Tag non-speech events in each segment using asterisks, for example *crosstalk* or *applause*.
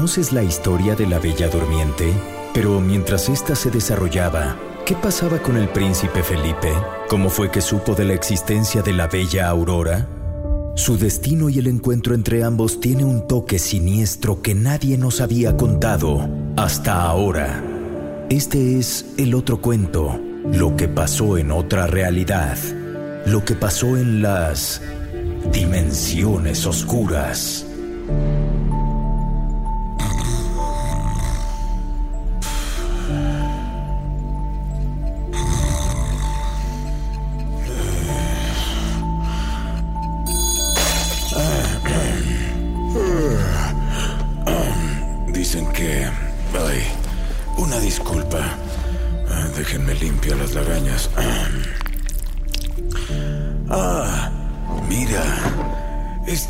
¿Conoces la historia de la Bella Durmiente? Pero mientras ésta se desarrollaba, ¿qué pasaba con el príncipe Felipe? ¿Cómo fue que supo de la existencia de la Bella Aurora? Su destino y el encuentro entre ambos tiene un toque siniestro que nadie nos había contado hasta ahora. Este es el otro cuento, lo que pasó en otra realidad, lo que pasó en las dimensiones oscuras.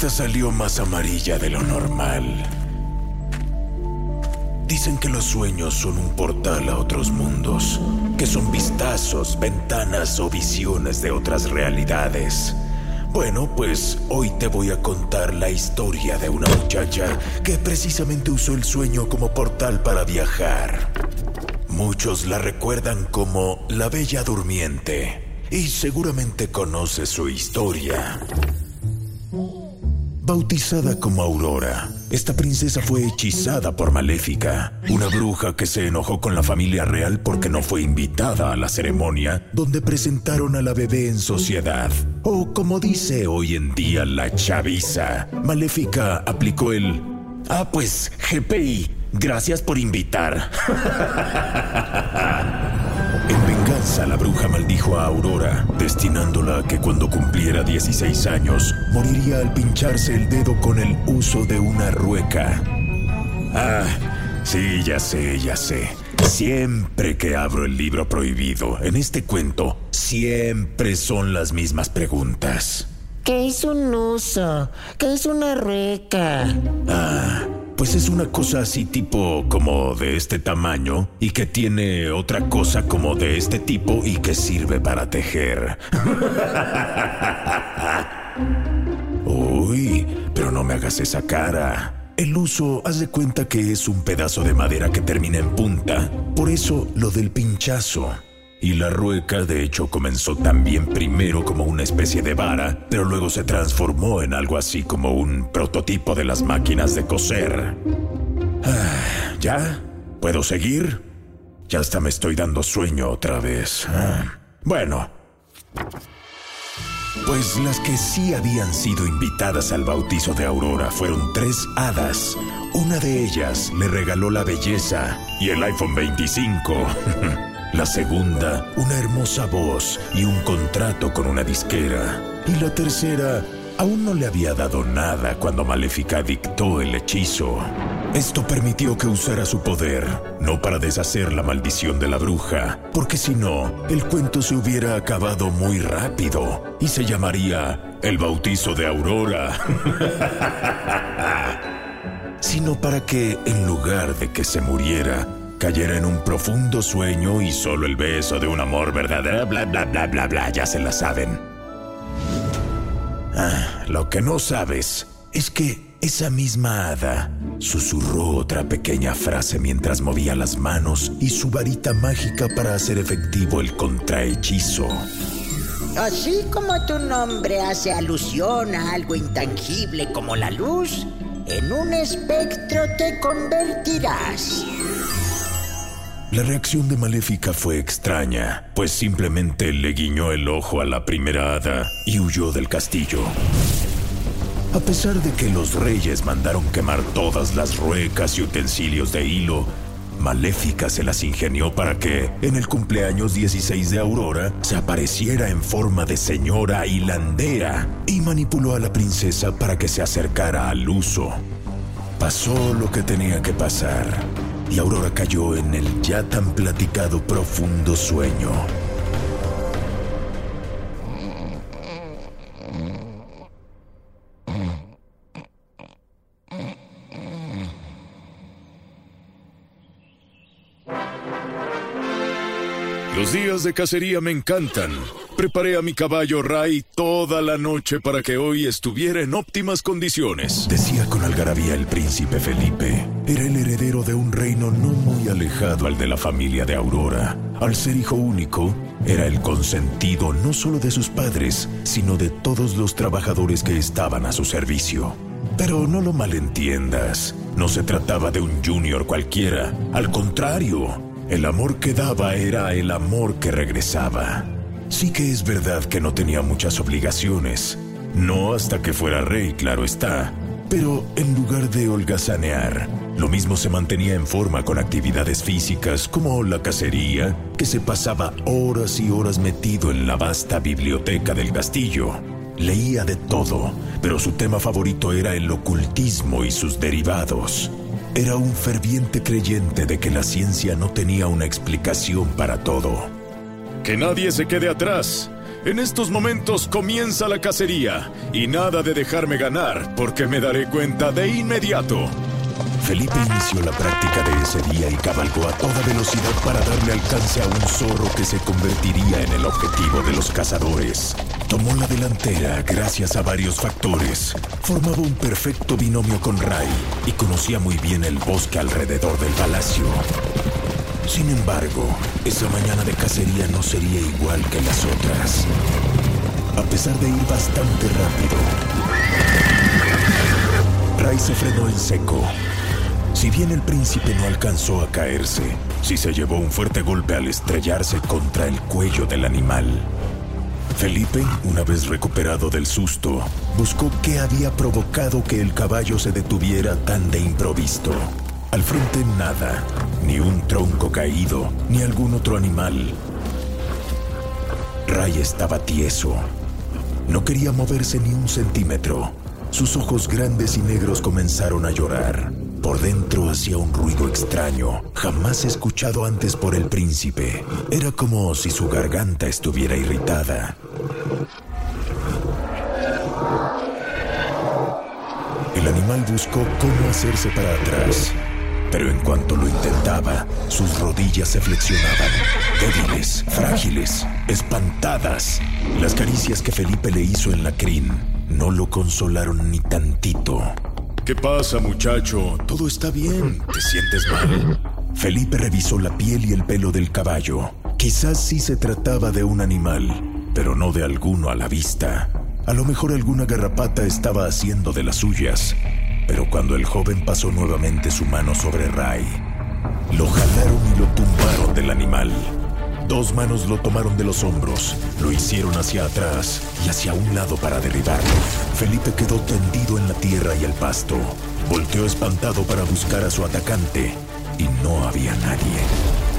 Esta salió más amarilla de lo normal. Dicen que los sueños son un portal a otros mundos, que son vistazos, ventanas o visiones de otras realidades. Bueno, pues hoy te voy a contar la historia de una muchacha que precisamente usó el sueño como portal para viajar. Muchos la recuerdan como la Bella Durmiente y seguramente conoces su historia. Bautizada como Aurora, esta princesa fue hechizada por Maléfica, una bruja que se enojó con la familia real porque no fue invitada a la ceremonia donde presentaron a la bebé en sociedad. O como dice hoy en día la chaviza, Maléfica aplicó el... Ah, pues, GPI, gracias por invitar. *laughs* Venganza, la bruja maldijo a Aurora, destinándola a que cuando cumpliera 16 años, moriría al pincharse el dedo con el uso de una rueca. Ah, sí, ya sé, ya sé. Siempre que abro el libro prohibido, en este cuento, siempre son las mismas preguntas. ¿Qué es un uso? ¿Qué es una rueca? Ah, pues es una cosa así tipo como de este tamaño y que tiene otra cosa como de este tipo y que sirve para tejer. *laughs* Uy, pero no me hagas esa cara. El uso, haz de cuenta que es un pedazo de madera que termina en punta. Por eso lo del pinchazo. Y la rueca, de hecho, comenzó también primero como una especie de vara, pero luego se transformó en algo así como un prototipo de las máquinas de coser. Ah, ¿Ya? ¿Puedo seguir? Ya hasta me estoy dando sueño otra vez. Ah, Bueno. Pues las que sí habían sido invitadas al bautizo de Aurora fueron tres hadas. Una de ellas le regaló la belleza y el iPhone 25. *laughs* La segunda, una hermosa voz y un contrato con una disquera. Y la tercera, aún no le había dado nada cuando Maléfica dictó el hechizo. Esto permitió que usara su poder, no para deshacer la maldición de la bruja, porque si no, el cuento se hubiera acabado muy rápido y se llamaría El bautizo de Aurora. *laughs* sino para que, en lugar de que se muriera, cayera en un profundo sueño y solo el beso de un amor verdadero, bla, bla, bla, bla, bla, ya se la saben. Ah, lo que no sabes es que esa misma hada susurró otra pequeña frase mientras movía las manos y su varita mágica para hacer efectivo el contrahechizo. Así como tu nombre hace alusión a algo intangible como la luz, en un espectro te convertirás. La reacción de Maléfica fue extraña, pues simplemente le guiñó el ojo a la primera hada y huyó del castillo. A pesar de que los reyes mandaron quemar todas las ruecas y utensilios de hilo, Maléfica se las ingenió para que, en el cumpleaños 16 de Aurora, se apareciera en forma de señora hilandera y manipuló a la princesa para que se acercara al uso. Pasó lo que tenía que pasar y Aurora cayó en el ya tan platicado profundo sueño. Los días de cacería me encantan. Preparé a mi caballo Ray toda la noche para que hoy estuviera en óptimas condiciones. Decía con algarabía el príncipe Felipe. Era el heredero de un reino no muy alejado al de la familia de Aurora. Al ser hijo único, era el consentido no solo de sus padres, sino de todos los trabajadores que estaban a su servicio. Pero no lo malentiendas, no se trataba de un junior cualquiera, al contrario, el amor que daba era el amor que regresaba. Sí que es verdad que no tenía muchas obligaciones, no hasta que fuera rey, claro está, pero en lugar de holgazanear, lo mismo se mantenía en forma con actividades físicas como la cacería, que se pasaba horas y horas metido en la vasta biblioteca del castillo. Leía de todo, pero su tema favorito era el ocultismo y sus derivados. Era un ferviente creyente de que la ciencia no tenía una explicación para todo. Que nadie se quede atrás. En estos momentos comienza la cacería y nada de dejarme ganar porque me daré cuenta de inmediato. Felipe inició la práctica de ese día y cabalgó a toda velocidad para darle alcance a un zorro que se convertiría en el objetivo de los cazadores. Tomó la delantera gracias a varios factores. Formaba un perfecto binomio con Ray y conocía muy bien el bosque alrededor del palacio. Sin embargo, esa mañana de cacería no sería igual que las otras. A pesar de ir bastante rápido, Ray se frenó en seco. Si bien el príncipe no alcanzó a caerse, sí se llevó un fuerte golpe al estrellarse contra el cuello del animal. Felipe, una vez recuperado del susto, buscó qué había provocado que el caballo se detuviera tan de improviso. Al frente nada, ni un tronco caído, ni algún otro animal. Ray estaba tieso. No quería moverse ni un centímetro. Sus ojos grandes y negros comenzaron a llorar. Por dentro hacía un ruido extraño, jamás escuchado antes por el príncipe. Era como si su garganta estuviera irritada. El animal buscó cómo hacerse para atrás, pero en cuanto lo intentaba, sus rodillas se flexionaban, débiles, frágiles, espantadas. Las caricias que Felipe le hizo en la crin no lo consolaron ni tantito. ¿Qué pasa, muchacho? Todo está bien. ¿Te sientes mal? Felipe revisó la piel y el pelo del caballo. Quizás sí se trataba de un animal, pero no de alguno a la vista. A lo mejor alguna garrapata estaba haciendo de las suyas. Pero cuando el joven pasó nuevamente su mano sobre Ray, lo jalaron y lo tumbaron del animal. Dos manos lo tomaron de los hombros, lo hicieron hacia atrás y hacia un lado para derribarlo. Felipe quedó tendido en la tierra y el pasto. Volteó espantado para buscar a su atacante y no había nadie.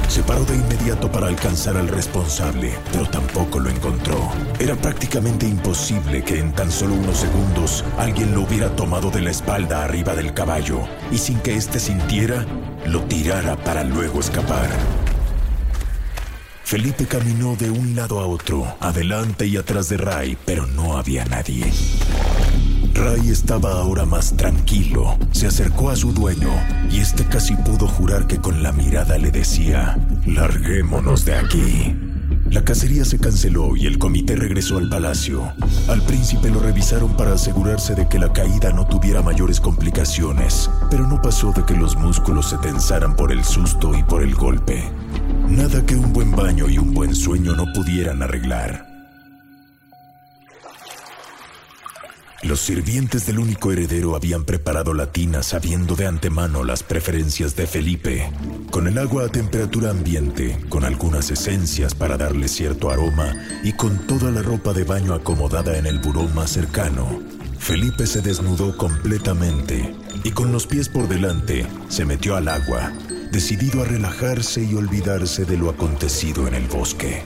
Se paró de inmediato para alcanzar al responsable, pero tampoco lo encontró. Era prácticamente imposible que en tan solo unos segundos alguien lo hubiera tomado de la espalda arriba del caballo y sin que éste sintiera, lo tirara para luego escapar. Felipe caminó de un lado a otro, adelante y atrás de Ray, pero no había nadie. Ray estaba ahora más tranquilo. Se acercó a su dueño y este casi pudo jurar que con la mirada le decía, larguémonos de aquí. La cacería se canceló y el comité regresó al palacio. Al príncipe lo revisaron para asegurarse de que la caída no tuviera mayores complicaciones, pero no pasó de que los músculos se tensaran por el susto y por el golpe. Nada que un buen baño y un buen sueño no pudieran arreglar. Los sirvientes del único heredero habían preparado la tina sabiendo de antemano las preferencias de Felipe, con el agua a temperatura ambiente, con algunas esencias para darle cierto aroma y con toda la ropa de baño acomodada en el buró más cercano. Felipe se desnudó completamente y con los pies por delante se metió al agua, decidido a relajarse y olvidarse de lo acontecido en el bosque.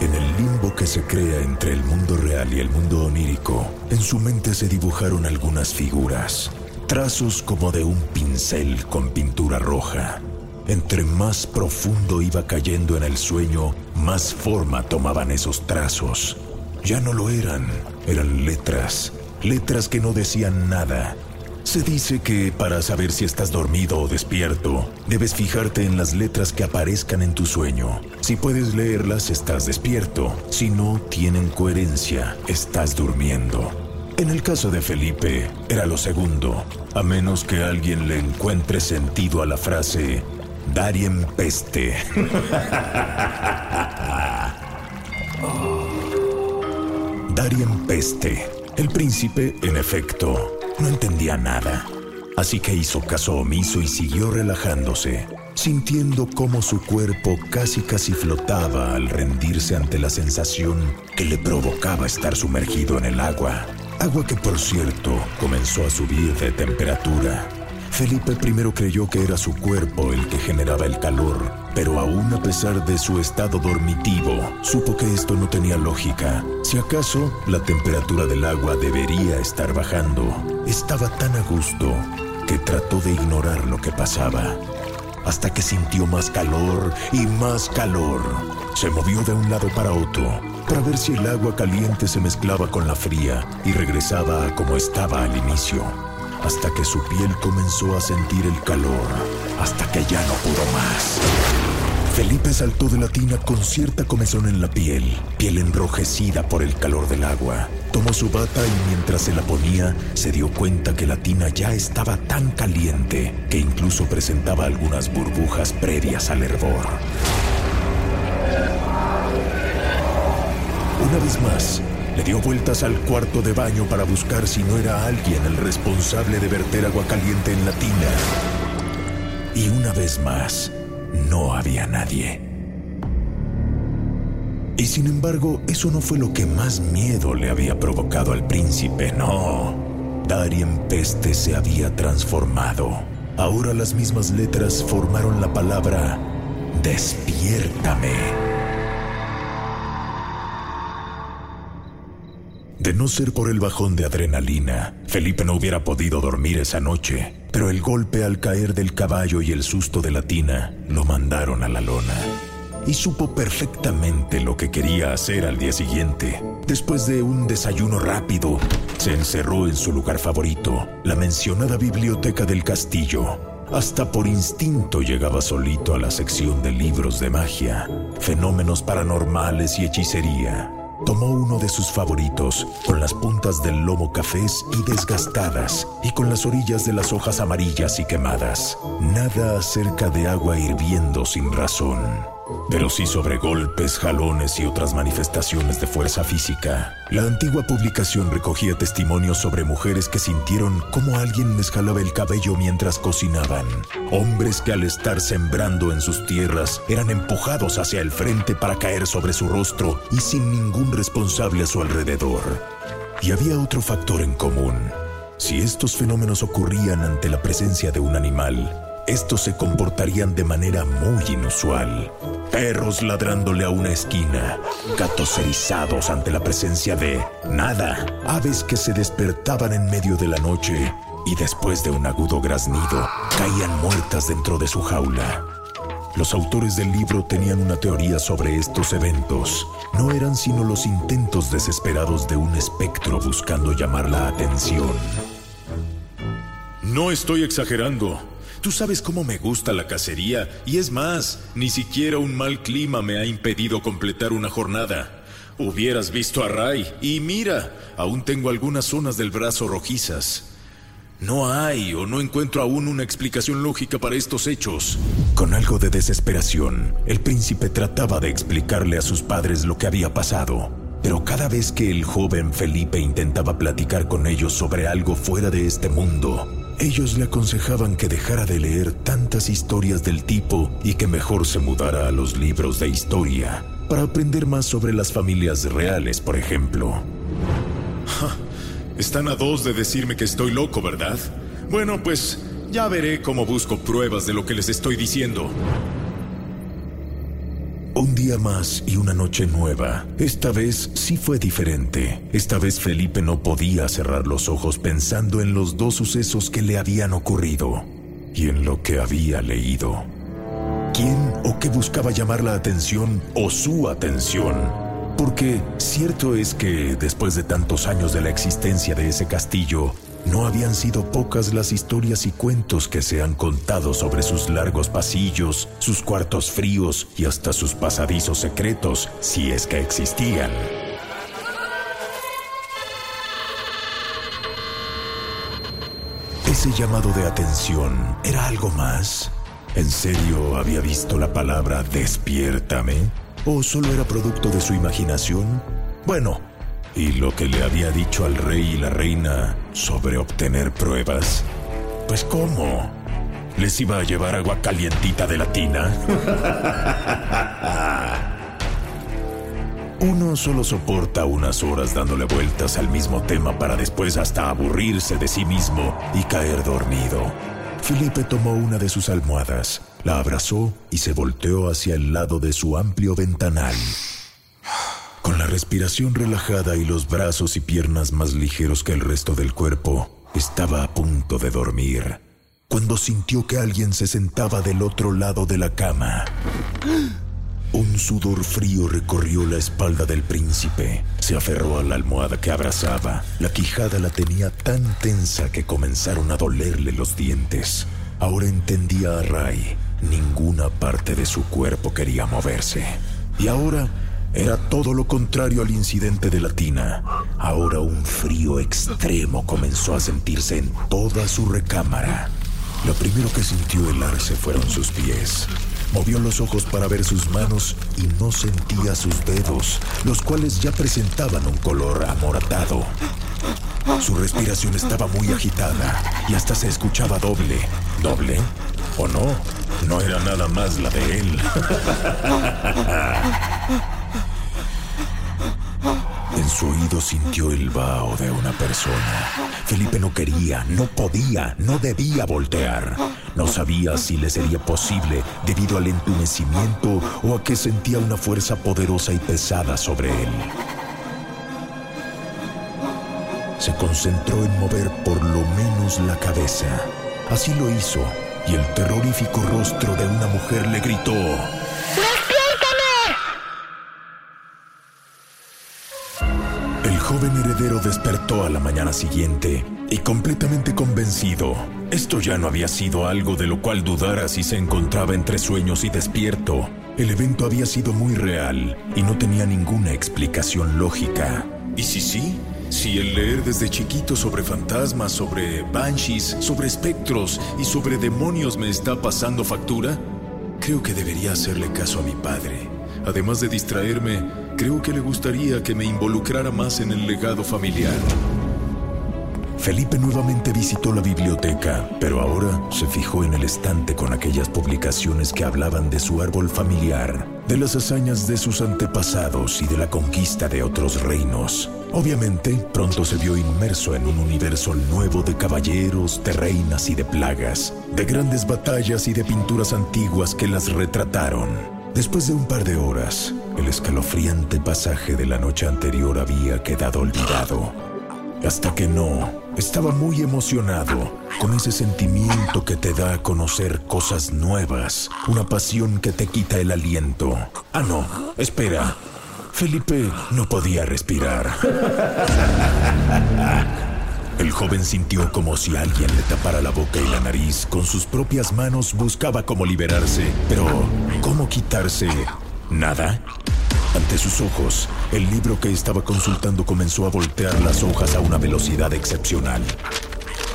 En el limbo que se crea entre el mundo real y el mundo onírico, en su mente se dibujaron algunas figuras, trazos como de un pincel con pintura roja. Entre más profundo iba cayendo en el sueño, más forma tomaban esos trazos. Ya no lo eran, eran letras, letras que no decían nada, se dice que para saber si estás dormido o despierto, debes fijarte en las letras que aparezcan en tu sueño. Si puedes leerlas, estás despierto. Si no tienen coherencia, estás durmiendo. En el caso de Felipe, era lo segundo, a menos que alguien le encuentre sentido a la frase Darien Peste. *laughs* Darien Peste. El príncipe, en efecto, no entendía nada, así que hizo caso omiso y siguió relajándose, sintiendo cómo su cuerpo casi casi flotaba al rendirse ante la sensación que le provocaba estar sumergido en el agua. Agua que, por cierto, comenzó a subir de temperatura Felipe primero creyó que era su cuerpo el que generaba el calor, pero aún a pesar de su estado dormitivo, supo que esto no tenía lógica. Si acaso la temperatura del agua debería estar bajando, estaba tan a gusto que trató de ignorar lo que pasaba, hasta que sintió más calor y más calor. Se movió de un lado para otro para ver si el agua caliente se mezclaba con la fría y regresaba a como estaba al inicio hasta que su piel comenzó a sentir el calor, hasta que ya no pudo más. Felipe saltó de la tina con cierta comezón en la piel, piel enrojecida por el calor del agua. Tomó su bata y mientras se la ponía, se dio cuenta que la tina ya estaba tan caliente que incluso presentaba algunas burbujas previas al hervor. Una vez más, le dio vueltas al cuarto de baño para buscar si no era alguien el responsable de verter agua caliente en la tina. Y una vez más, no había nadie. Y sin embargo, eso no fue lo que más miedo le había provocado al príncipe, no. Darien Peste se había transformado. Ahora las mismas letras formaron la palabra Despiértame. De no ser por el bajón de adrenalina, Felipe no hubiera podido dormir esa noche, pero el golpe al caer del caballo y el susto de la tina lo mandaron a la lona. Y supo perfectamente lo que quería hacer al día siguiente. Después de un desayuno rápido, se encerró en su lugar favorito, la mencionada biblioteca del castillo, hasta por instinto llegaba solito a la sección de libros de magia, fenómenos paranormales y hechicería. Tomó uno de sus favoritos, con las puntas del lomo cafés y desgastadas, y con las orillas de las hojas amarillas y quemadas. Nada acerca de agua hirviendo sin razón pero sí sobre golpes, jalones y otras manifestaciones de fuerza física. La antigua publicación recogía testimonios sobre mujeres que sintieron cómo alguien les jalaba el cabello mientras cocinaban, hombres que al estar sembrando en sus tierras eran empujados hacia el frente para caer sobre su rostro y sin ningún responsable a su alrededor. Y había otro factor en común. Si estos fenómenos ocurrían ante la presencia de un animal, estos se comportarían de manera muy inusual. Perros ladrándole a una esquina, gatos erizados ante la presencia de nada, aves que se despertaban en medio de la noche y después de un agudo graznido caían muertas dentro de su jaula. Los autores del libro tenían una teoría sobre estos eventos. No eran sino los intentos desesperados de un espectro buscando llamar la atención. No estoy exagerando. Tú sabes cómo me gusta la cacería y es más, ni siquiera un mal clima me ha impedido completar una jornada. Hubieras visto a Ray y mira, aún tengo algunas zonas del brazo rojizas. No hay o no encuentro aún una explicación lógica para estos hechos. Con algo de desesperación, el príncipe trataba de explicarle a sus padres lo que había pasado. Pero cada vez que el joven Felipe intentaba platicar con ellos sobre algo fuera de este mundo, ellos le aconsejaban que dejara de leer tantas historias del tipo y que mejor se mudara a los libros de historia para aprender más sobre las familias reales, por ejemplo. Están a dos de decirme que estoy loco, ¿verdad? Bueno, pues ya veré cómo busco pruebas de lo que les estoy diciendo. Un día más y una noche nueva. Esta vez sí fue diferente. Esta vez Felipe no podía cerrar los ojos pensando en los dos sucesos que le habían ocurrido y en lo que había leído. ¿Quién o qué buscaba llamar la atención o su atención? Porque cierto es que, después de tantos años de la existencia de ese castillo, no habían sido pocas las historias y cuentos que se han contado sobre sus largos pasillos, sus cuartos fríos y hasta sus pasadizos secretos, si es que existían. Ese llamado de atención era algo más. ¿En serio había visto la palabra despiértame? ¿O solo era producto de su imaginación? Bueno, ¿y lo que le había dicho al rey y la reina sobre obtener pruebas? Pues ¿cómo? ¿Les iba a llevar agua calientita de la tina? *laughs* Uno solo soporta unas horas dándole vueltas al mismo tema para después hasta aburrirse de sí mismo y caer dormido. Felipe tomó una de sus almohadas, la abrazó y se volteó hacia el lado de su amplio ventanal. Con la respiración relajada y los brazos y piernas más ligeros que el resto del cuerpo, estaba a punto de dormir, cuando sintió que alguien se sentaba del otro lado de la cama. Un sudor frío recorrió la espalda del príncipe. Se aferró a la almohada que abrazaba. La quijada la tenía tan tensa que comenzaron a dolerle los dientes. Ahora entendía a Ray. Ninguna parte de su cuerpo quería moverse. Y ahora era todo lo contrario al incidente de la tina. Ahora un frío extremo comenzó a sentirse en toda su recámara. Lo primero que sintió helarse fueron sus pies. Movió los ojos para ver sus manos y no sentía sus dedos, los cuales ya presentaban un color amoratado. Su respiración estaba muy agitada y hasta se escuchaba doble. ¿Doble? ¿O no? No era nada más la de él. *laughs* En su oído sintió el vaho de una persona. Felipe no quería, no podía, no debía voltear. No sabía si le sería posible debido al entumecimiento o a que sentía una fuerza poderosa y pesada sobre él. Se concentró en mover por lo menos la cabeza. Así lo hizo, y el terrorífico rostro de una mujer le gritó, joven heredero despertó a la mañana siguiente y completamente convencido. Esto ya no había sido algo de lo cual dudara si se encontraba entre sueños y despierto. El evento había sido muy real y no tenía ninguna explicación lógica. ¿Y si sí? Si el leer desde chiquito sobre fantasmas, sobre banshees, sobre espectros y sobre demonios me está pasando factura, creo que debería hacerle caso a mi padre. Además de distraerme, creo que le gustaría que me involucrara más en el legado familiar. Felipe nuevamente visitó la biblioteca, pero ahora se fijó en el estante con aquellas publicaciones que hablaban de su árbol familiar, de las hazañas de sus antepasados y de la conquista de otros reinos. Obviamente, pronto se vio inmerso en un universo nuevo de caballeros, de reinas y de plagas, de grandes batallas y de pinturas antiguas que las retrataron. Después de un par de horas, el escalofriante pasaje de la noche anterior había quedado olvidado. Hasta que no, estaba muy emocionado con ese sentimiento que te da a conocer cosas nuevas, una pasión que te quita el aliento. Ah, no, espera. Felipe no podía respirar. *laughs* El joven sintió como si alguien le tapara la boca y la nariz. Con sus propias manos buscaba cómo liberarse, pero ¿cómo quitarse? ¿Nada? Ante sus ojos, el libro que estaba consultando comenzó a voltear las hojas a una velocidad excepcional.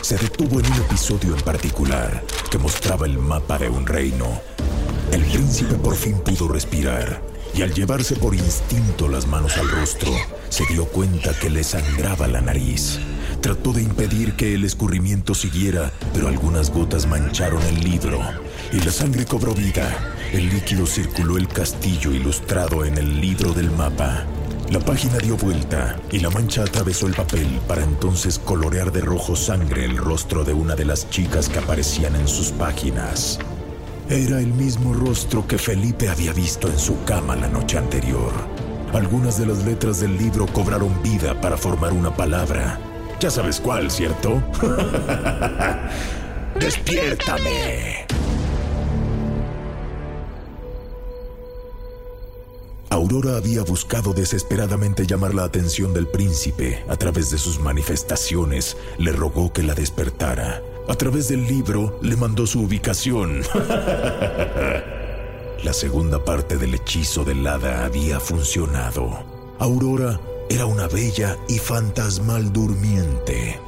se detuvo en un episodio en particular que mostraba el mapa de un reino. El príncipe por fin pudo respirar y al llevarse por instinto las manos al rostro, se dio cuenta que le sangraba la nariz. Trató de impedir que el escurrimiento siguiera, pero algunas gotas mancharon el libro y la sangre cobró vida. El líquido circuló el castillo ilustrado en el libro del mapa. La página dio vuelta y la mancha atravesó el papel para entonces colorear de rojo sangre el rostro de una de las chicas que aparecían en sus páginas. Era el mismo rostro que Felipe había visto en su cama la noche anterior. Algunas de las letras del libro cobraron vida para formar una palabra. Ya sabes cuál, ¿cierto? *laughs* ¡Despiértame! Aurora había buscado desesperadamente llamar la atención del príncipe. A través de sus manifestaciones, le rogó que la despertara. A través del libro, le mandó su ubicación. *laughs* la segunda parte del hechizo del hada había funcionado. Aurora era una bella y fantasmal durmiente.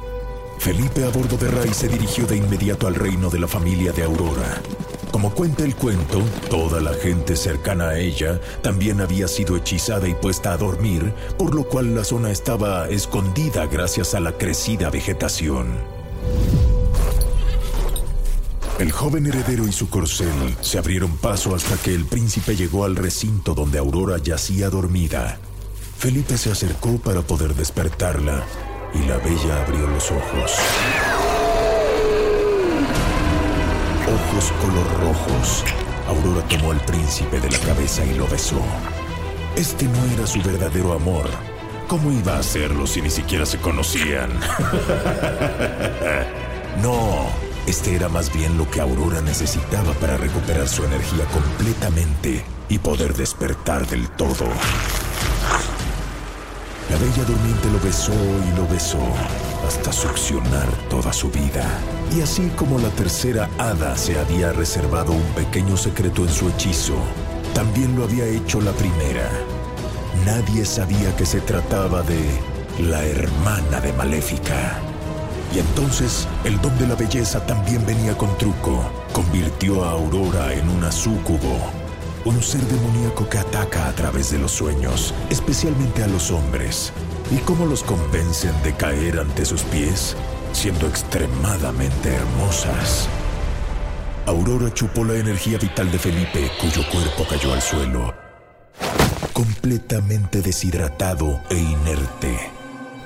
Felipe a bordo de Ray se dirigió de inmediato al reino de la familia de Aurora. Como cuenta el cuento, toda la gente cercana a ella también había sido hechizada y puesta a dormir, por lo cual la zona estaba escondida gracias a la crecida vegetación. El joven heredero y su corcel se abrieron paso hasta que el príncipe llegó al recinto donde Aurora yacía dormida. Felipe se acercó para poder despertarla y la bella abrió los ojos. Ojos color rojos. Aurora tomó al príncipe de la cabeza y lo besó. Este no era su verdadero amor. ¿Cómo iba a hacerlo si ni siquiera se conocían? *laughs* no, este era más bien lo que Aurora necesitaba para recuperar su energía completamente y poder despertar del todo. La bella durmiente lo besó y lo besó hasta succionar toda su vida. Y así como la tercera hada se había reservado un pequeño secreto en su hechizo, también lo había hecho la primera. Nadie sabía que se trataba de la hermana de Maléfica. Y entonces el don de la belleza también venía con truco. Convirtió a Aurora en una súcubo un ser demoníaco que ataca a través de los sueños, especialmente a los hombres. ¿Y cómo los convencen de caer ante sus pies? Siendo extremadamente hermosas. Aurora chupó la energía vital de Felipe, cuyo cuerpo cayó al suelo, completamente deshidratado e inerte.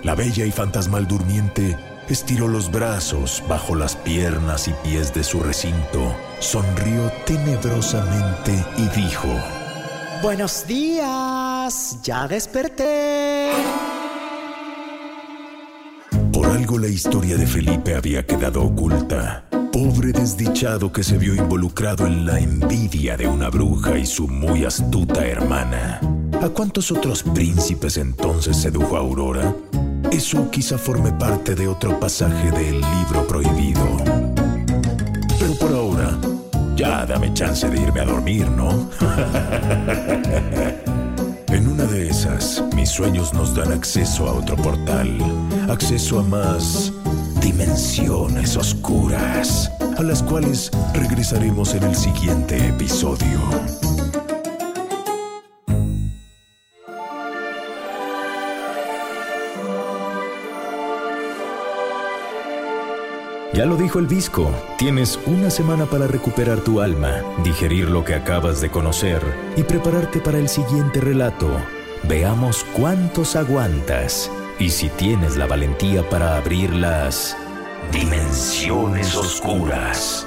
La bella y fantasmal durmiente estiró los brazos bajo las piernas y pies de su recinto, sonrió tenebrosamente y dijo, Buenos días, ya desperté. Por algo la historia de Felipe había quedado oculta. Pobre desdichado que se vio involucrado en la envidia de una bruja y su muy astuta hermana. ¿A cuántos otros príncipes entonces sedujo a Aurora? Eso quizá forme parte de otro pasaje del libro prohibido. Pero por ahora, ya dame chance de irme a dormir, ¿no? *laughs* en una de esas, mis sueños nos dan acceso a otro portal, acceso a más dimensiones oscuras, a las cuales regresaremos en el siguiente episodio. Ya lo dijo el visco, tienes una semana para recuperar tu alma, digerir lo que acabas de conocer y prepararte para el siguiente relato. Veamos cuántos aguantas y si tienes la valentía para abrir las dimensiones oscuras.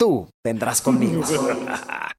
tú vendrás conmigo. *laughs*